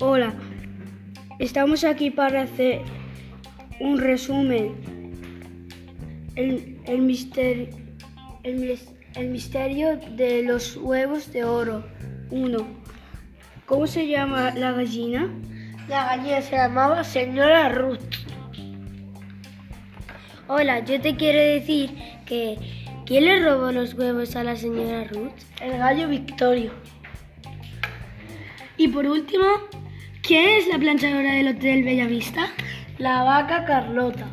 Hola, estamos aquí para hacer un resumen. El, el, misterio, el, el misterio de los huevos de oro. 1. ¿Cómo se llama la gallina? La gallina se llamaba señora Ruth. Hola, yo te quiero decir que ¿quién le robó los huevos a la señora Ruth? El gallo Victorio. Y por último, ¿Quién es la planchadora del Hotel Bellavista? La vaca Carlota.